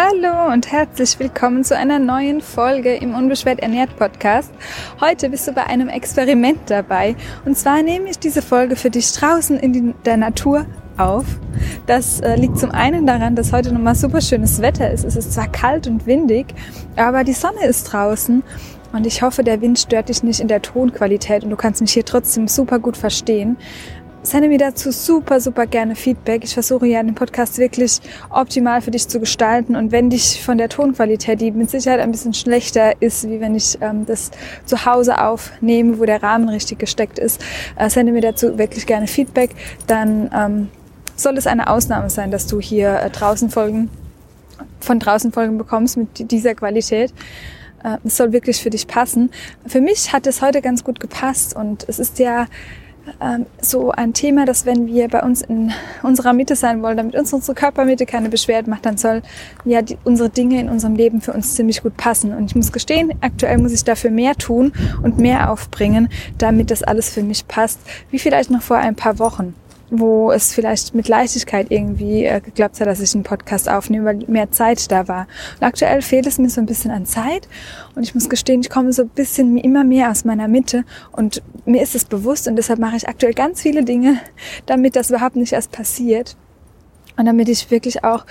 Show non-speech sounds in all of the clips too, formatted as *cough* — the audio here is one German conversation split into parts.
Hallo und herzlich willkommen zu einer neuen Folge im Unbeschwert Ernährt Podcast. Heute bist du bei einem Experiment dabei. Und zwar nehme ich diese Folge für dich draußen in die, der Natur auf. Das äh, liegt zum einen daran, dass heute nochmal super schönes Wetter ist. Es ist zwar kalt und windig, aber die Sonne ist draußen. Und ich hoffe, der Wind stört dich nicht in der Tonqualität und du kannst mich hier trotzdem super gut verstehen sende mir dazu super, super gerne Feedback. Ich versuche ja den Podcast wirklich optimal für dich zu gestalten. Und wenn dich von der Tonqualität, die mit Sicherheit ein bisschen schlechter ist, wie wenn ich ähm, das zu Hause aufnehme, wo der Rahmen richtig gesteckt ist, äh, sende mir dazu wirklich gerne Feedback. Dann ähm, soll es eine Ausnahme sein, dass du hier äh, draußen Folgen, von draußen Folgen bekommst mit dieser Qualität. Äh, es soll wirklich für dich passen. Für mich hat es heute ganz gut gepasst und es ist ja ähm, so ein Thema, dass wenn wir bei uns in unserer Mitte sein wollen, damit uns unsere Körpermitte keine Beschwerden macht, dann soll ja die, unsere Dinge in unserem Leben für uns ziemlich gut passen. Und ich muss gestehen, aktuell muss ich dafür mehr tun und mehr aufbringen, damit das alles für mich passt, wie vielleicht noch vor ein paar Wochen wo es vielleicht mit Leichtigkeit irgendwie äh, geklappt hat, dass ich einen Podcast aufnehme, weil mehr Zeit da war. Und aktuell fehlt es mir so ein bisschen an Zeit und ich muss gestehen, ich komme so ein bisschen immer mehr aus meiner Mitte und mir ist es bewusst und deshalb mache ich aktuell ganz viele Dinge, *laughs* damit das überhaupt nicht erst passiert und damit ich wirklich auch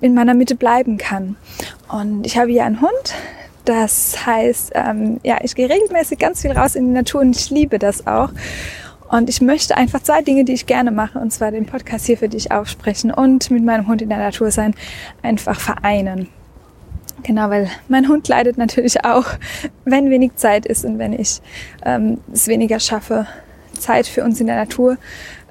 in meiner Mitte bleiben kann. Und ich habe hier einen Hund, das heißt, ähm, ja, ich gehe regelmäßig ganz viel raus in die Natur und ich liebe das auch. Und ich möchte einfach zwei Dinge, die ich gerne mache, und zwar den Podcast hier für dich aufsprechen und mit meinem Hund in der Natur sein, einfach vereinen. Genau, weil mein Hund leidet natürlich auch, *laughs* wenn wenig Zeit ist und wenn ich ähm, es weniger schaffe, Zeit für uns in der Natur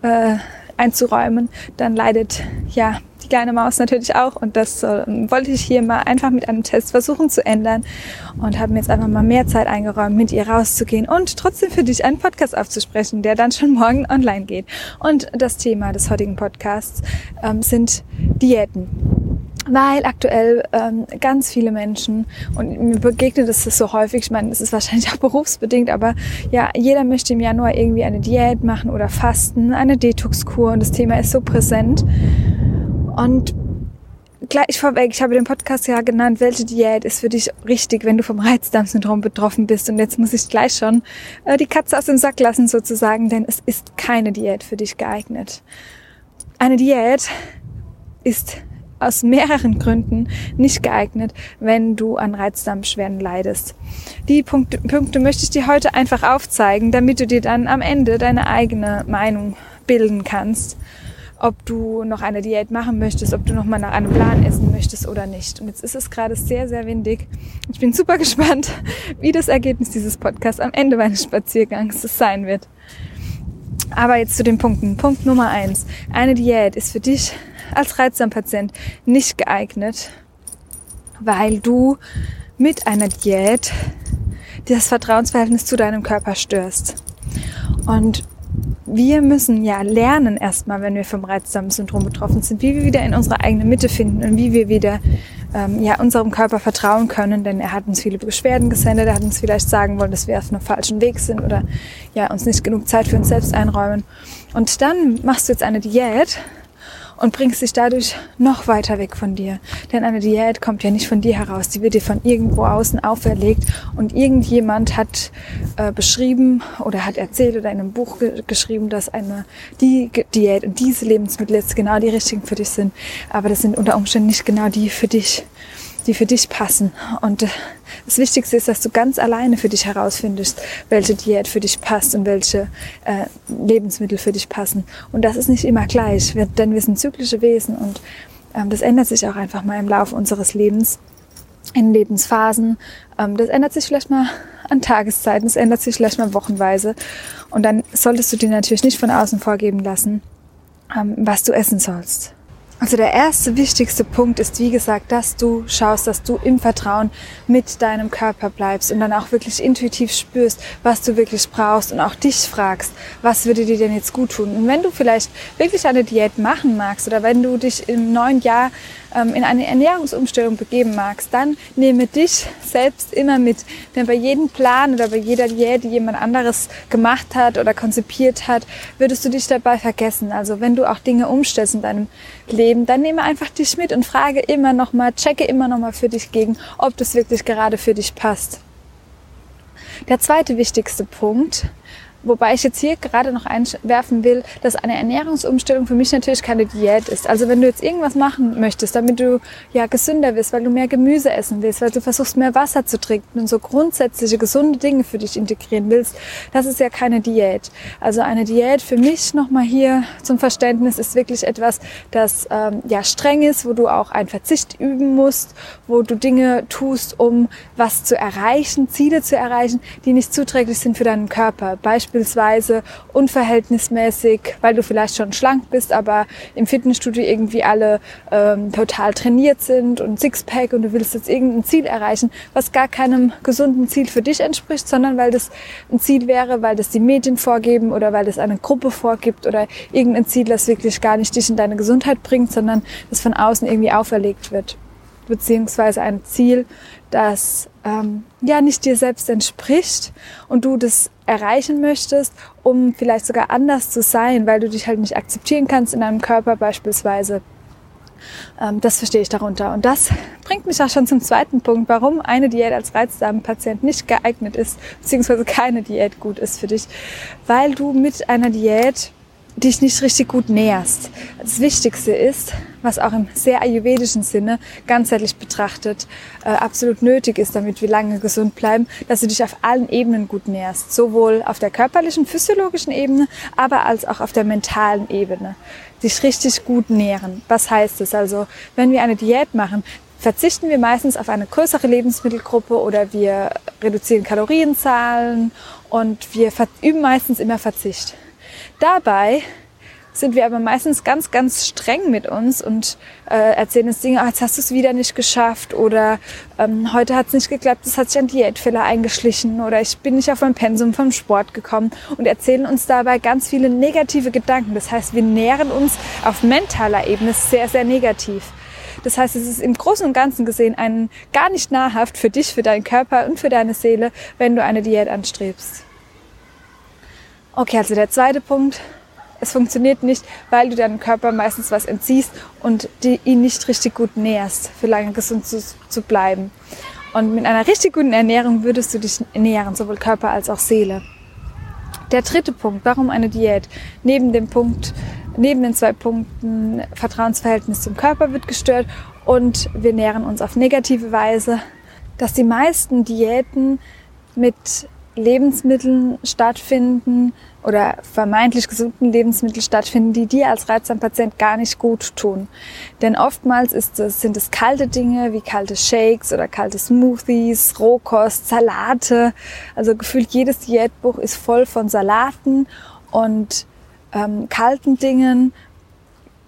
äh, einzuräumen, dann leidet ja die kleine Maus natürlich auch. Und das äh, wollte ich hier mal einfach mit einem Test versuchen zu ändern und habe mir jetzt einfach mal mehr Zeit eingeräumt, mit ihr rauszugehen und trotzdem für dich einen Podcast aufzusprechen, der dann schon morgen online geht. Und das Thema des heutigen Podcasts ähm, sind Diäten weil aktuell ähm, ganz viele Menschen und mir begegnet es so häufig, ich meine, es ist wahrscheinlich *laughs* auch berufsbedingt, aber ja, jeder möchte im Januar irgendwie eine Diät machen oder fasten, eine Detox-Kur und das Thema ist so präsent und gleich vorweg, ich habe den Podcast ja genannt, welche Diät ist für dich richtig, wenn du vom Reizdarmsyndrom betroffen bist. Und jetzt muss ich gleich schon äh, die Katze aus dem Sack lassen sozusagen, denn es ist keine Diät für dich geeignet. Eine Diät ist aus mehreren Gründen nicht geeignet, wenn du an Reizdarmbeschwerden leidest. Die Punkte, Punkte möchte ich dir heute einfach aufzeigen, damit du dir dann am Ende deine eigene Meinung bilden kannst ob du noch eine Diät machen möchtest, ob du noch mal nach einem Plan essen möchtest oder nicht. Und jetzt ist es gerade sehr, sehr windig. Ich bin super *laughs* gespannt, wie das Ergebnis dieses Podcasts am Ende meines Spaziergangs sein wird. Aber jetzt zu den Punkten. Punkt Nummer eins. Eine Diät ist für dich als Reizdarmpatient nicht geeignet, weil du mit einer Diät das Vertrauensverhältnis zu deinem Körper störst. Und wir müssen ja lernen erstmal, wenn wir vom Reizdarmsyndrom betroffen sind, wie wir wieder in unsere eigene Mitte finden und wie wir wieder ähm, ja, unserem Körper vertrauen können, denn er hat uns viele Beschwerden gesendet, er hat uns vielleicht sagen wollen, dass wir auf einem falschen Weg sind oder ja, uns nicht genug Zeit für uns selbst einräumen. Und dann machst du jetzt eine Diät und bringst dich dadurch noch weiter weg von dir. Denn eine Diät kommt ja nicht von dir heraus, die wird dir von irgendwo außen auferlegt und irgendjemand hat äh, beschrieben oder hat erzählt oder in einem Buch ge geschrieben, dass eine die Diät und diese Lebensmittel jetzt genau die richtigen für dich sind, aber das sind unter Umständen nicht genau die für dich die für dich passen. Und äh, das Wichtigste ist, dass du ganz alleine für dich herausfindest, welche Diät für dich passt und welche äh, Lebensmittel für dich passen. Und das ist nicht immer gleich, denn wir sind zyklische Wesen und ähm, das ändert sich auch einfach mal im Laufe unseres Lebens, in Lebensphasen. Ähm, das ändert sich vielleicht mal an Tageszeiten, das ändert sich vielleicht mal wochenweise. Und dann solltest du dir natürlich nicht von außen vorgeben lassen, ähm, was du essen sollst. Also der erste wichtigste Punkt ist, wie gesagt, dass du schaust, dass du im Vertrauen mit deinem Körper bleibst und dann auch wirklich intuitiv spürst, was du wirklich brauchst und auch dich fragst, was würde dir denn jetzt gut tun? Und wenn du vielleicht wirklich eine Diät machen magst oder wenn du dich im neuen Jahr in eine Ernährungsumstellung begeben magst, dann nehme dich selbst immer mit. Denn bei jedem Plan oder bei jeder Diät, die jemand anderes gemacht hat oder konzipiert hat, würdest du dich dabei vergessen. Also wenn du auch Dinge umstellst in deinem Leben, dann nehme einfach dich mit und frage immer nochmal, checke immer nochmal für dich gegen, ob das wirklich gerade für dich passt. Der zweite wichtigste Punkt Wobei ich jetzt hier gerade noch einwerfen will, dass eine Ernährungsumstellung für mich natürlich keine Diät ist. Also wenn du jetzt irgendwas machen möchtest, damit du ja gesünder wirst, weil du mehr Gemüse essen willst, weil du versuchst mehr Wasser zu trinken und so grundsätzliche gesunde Dinge für dich integrieren willst, das ist ja keine Diät. Also eine Diät für mich nochmal hier zum Verständnis ist wirklich etwas, das ähm, ja streng ist, wo du auch einen Verzicht üben musst, wo du Dinge tust, um was zu erreichen, Ziele zu erreichen, die nicht zuträglich sind für deinen Körper. Beispiel beispielsweise unverhältnismäßig, weil du vielleicht schon schlank bist, aber im Fitnessstudio irgendwie alle ähm, total trainiert sind und Sixpack und du willst jetzt irgendein Ziel erreichen, was gar keinem gesunden Ziel für dich entspricht, sondern weil das ein Ziel wäre, weil das die Medien vorgeben oder weil das eine Gruppe vorgibt oder irgendein Ziel, das wirklich gar nicht dich in deine Gesundheit bringt, sondern das von außen irgendwie auferlegt wird beziehungsweise ein Ziel, das ähm, ja nicht dir selbst entspricht und du das erreichen möchtest, um vielleicht sogar anders zu sein, weil du dich halt nicht akzeptieren kannst in deinem Körper beispielsweise. Ähm, das verstehe ich darunter. Und das bringt mich auch schon zum zweiten Punkt, warum eine Diät als Reizdarmpatient nicht geeignet ist, beziehungsweise keine Diät gut ist für dich. Weil du mit einer Diät dich nicht richtig gut näherst. Das Wichtigste ist, was auch im sehr ayurvedischen Sinne ganzheitlich betrachtet äh, absolut nötig ist, damit wir lange gesund bleiben, dass du dich auf allen Ebenen gut näherst, sowohl auf der körperlichen, physiologischen Ebene, aber als auch auf der mentalen Ebene. Dich richtig gut nähren. Was heißt es? Also, wenn wir eine Diät machen, verzichten wir meistens auf eine größere Lebensmittelgruppe oder wir reduzieren Kalorienzahlen und wir üben meistens immer Verzicht. Dabei sind wir aber meistens ganz, ganz streng mit uns und äh, erzählen uns Dinge, oh, jetzt hast du es wieder nicht geschafft oder ähm, heute hat es nicht geklappt, es hat sich ein Diätfehler eingeschlichen oder ich bin nicht auf mein Pensum vom Sport gekommen und erzählen uns dabei ganz viele negative Gedanken. Das heißt, wir nähren uns auf mentaler Ebene sehr, sehr negativ. Das heißt, es ist im Großen und Ganzen gesehen ein gar nicht nahrhaft für dich, für deinen Körper und für deine Seele, wenn du eine Diät anstrebst. Okay, also der zweite Punkt. Es funktioniert nicht, weil du deinem Körper meistens was entziehst und die, ihn nicht richtig gut nährst, für lange gesund zu, zu bleiben. Und mit einer richtig guten Ernährung würdest du dich nähren, sowohl Körper als auch Seele. Der dritte Punkt, warum eine Diät? Neben dem Punkt, neben den zwei Punkten Vertrauensverhältnis zum Körper wird gestört und wir nähren uns auf negative Weise, dass die meisten Diäten mit Lebensmitteln stattfinden oder vermeintlich gesunden Lebensmittel stattfinden, die dir als Reizdarmpatient gar nicht gut tun. Denn oftmals es, sind es kalte Dinge wie kalte Shakes oder kalte Smoothies, Rohkost, Salate. Also gefühlt jedes Diätbuch ist voll von Salaten und ähm, kalten Dingen.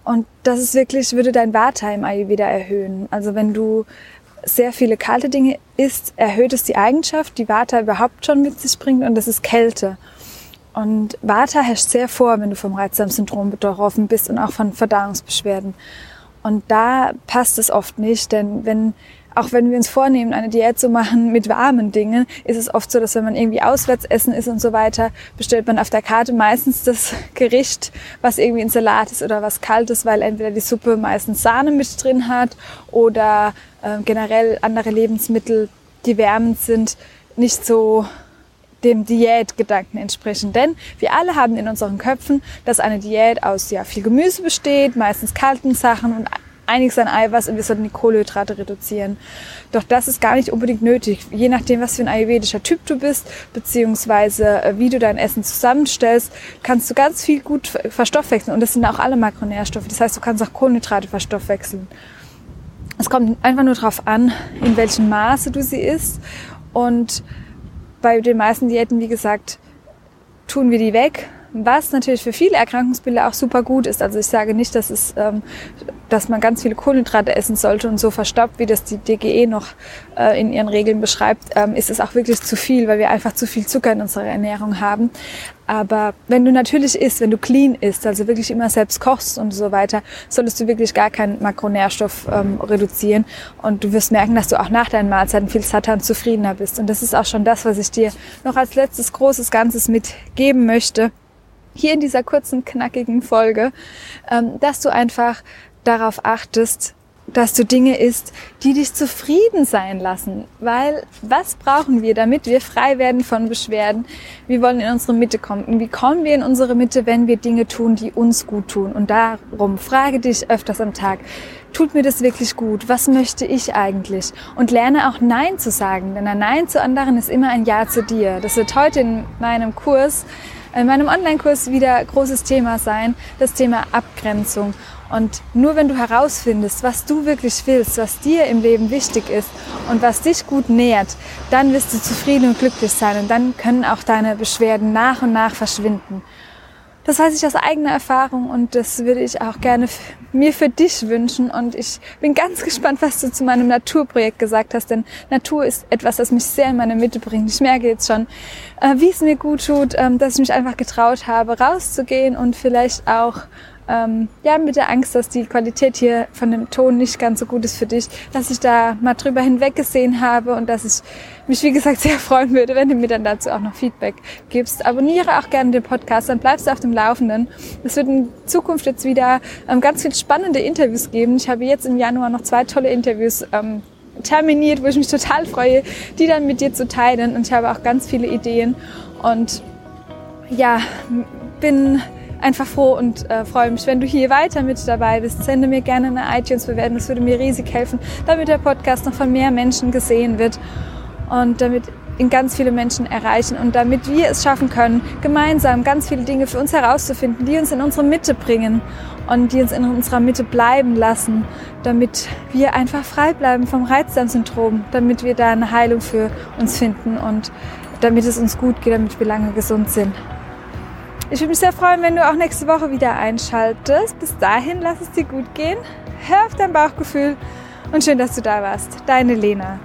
Und das ist wirklich, würde dein Vata Ayurveda erhöhen. Also wenn du sehr viele kalte Dinge isst, erhöht es die Eigenschaft, die Vata überhaupt schon mit sich bringt und das ist Kälte. Und Vata herrscht sehr vor, wenn du vom Reizdarmsyndrom betroffen bist und auch von Verdauungsbeschwerden. Und da passt es oft nicht, denn wenn auch wenn wir uns vornehmen, eine Diät zu machen mit warmen Dingen, ist es oft so, dass wenn man irgendwie auswärts essen ist und so weiter, bestellt man auf der Karte meistens das *laughs* Gericht, was irgendwie ein Salat ist oder was kalt ist, weil entweder die Suppe meistens Sahne mit drin hat oder äh, generell andere Lebensmittel, die wärmend sind, nicht so dem Diätgedanken entsprechen. Denn wir alle haben in unseren Köpfen, dass eine Diät aus ja, viel Gemüse besteht, meistens kalten Sachen und einiges an Eiweiß und wir sollten die Kohlenhydrate reduzieren. Doch das ist gar nicht unbedingt nötig. Je nachdem, was für ein ayurvedischer Typ du bist, beziehungsweise äh, wie du dein Essen zusammenstellst, kannst du ganz viel gut verstoffwechseln. Und das sind auch alle Makronährstoffe. Das heißt, du kannst auch Kohlenhydrate verstoffwechseln. Es kommt einfach nur darauf an, in welchem Maße du sie isst. Und bei den meisten Diäten, wie gesagt, tun wir die weg, was natürlich für viele Erkrankungsbilder auch super gut ist. Also ich sage nicht, dass es, ähm, dass man ganz viele Kohlenhydrate essen sollte und so verstopft, wie das die DGE noch äh, in ihren Regeln beschreibt, ähm, ist es auch wirklich zu viel, weil wir einfach zu viel Zucker in unserer Ernährung haben. Aber wenn du natürlich isst, wenn du clean isst, also wirklich immer selbst kochst und so weiter, solltest du wirklich gar keinen Makronährstoff ähm, reduzieren. Und du wirst merken, dass du auch nach deinen Mahlzeiten viel satter und zufriedener bist. Und das ist auch schon das, was ich dir noch als letztes großes Ganzes mitgeben möchte. Hier in dieser kurzen, knackigen Folge, ähm, dass du einfach darauf achtest, dass du Dinge isst, die dich zufrieden sein lassen. Weil was brauchen wir, damit wir frei werden von Beschwerden? Wir wollen in unsere Mitte kommen. Und wie kommen wir in unsere Mitte, wenn wir Dinge tun, die uns gut tun? Und darum frage dich öfters am Tag, tut mir das wirklich gut? Was möchte ich eigentlich? Und lerne auch Nein zu sagen. Denn ein Nein zu anderen ist immer ein Ja zu dir. Das wird heute in meinem Kurs, in meinem Online-Kurs wieder großes Thema sein. Das Thema Abgrenzung. Und nur wenn du herausfindest, was du wirklich willst, was dir im Leben wichtig ist und was dich gut nährt, dann wirst du zufrieden und glücklich sein und dann können auch deine Beschwerden nach und nach verschwinden. Das weiß ich aus eigener Erfahrung und das würde ich auch gerne mir für dich wünschen. Und ich bin ganz gespannt, was du zu meinem Naturprojekt gesagt hast, denn Natur ist etwas, das mich sehr in meine Mitte bringt. Ich merke jetzt schon, äh, wie es mir gut tut, ähm, dass ich mich einfach getraut habe, rauszugehen und vielleicht auch ähm, ja, mit der Angst, dass die Qualität hier von dem Ton nicht ganz so gut ist für dich, dass ich da mal drüber hinweggesehen habe und dass ich mich, wie gesagt, sehr freuen würde, wenn du mir dann dazu auch noch Feedback gibst. Abonniere auch gerne den Podcast, dann bleibst du auf dem Laufenden. Es wird in Zukunft jetzt wieder ähm, ganz viel spannende Interviews geben. Ich habe jetzt im Januar noch zwei tolle Interviews ähm, terminiert, wo ich mich total freue, die dann mit dir zu teilen. Und ich habe auch ganz viele Ideen und ja, bin einfach froh und äh, freue mich, wenn du hier weiter mit dabei bist. Sende mir gerne eine iTunes-Bewertung, das würde mir riesig helfen, damit der Podcast noch von mehr Menschen gesehen wird und damit ihn ganz viele Menschen erreichen und damit wir es schaffen können, gemeinsam ganz viele Dinge für uns herauszufinden, die uns in unsere Mitte bringen und die uns in unserer Mitte bleiben lassen, damit wir einfach frei bleiben vom Reizdarmsyndrom, damit wir da eine Heilung für uns finden und damit es uns gut geht, damit wir lange gesund sind. Ich würde mich sehr freuen, wenn du auch nächste Woche wieder einschaltest. Bis dahin, lass es dir gut gehen. Hör auf dein Bauchgefühl und schön, dass du da warst. Deine Lena.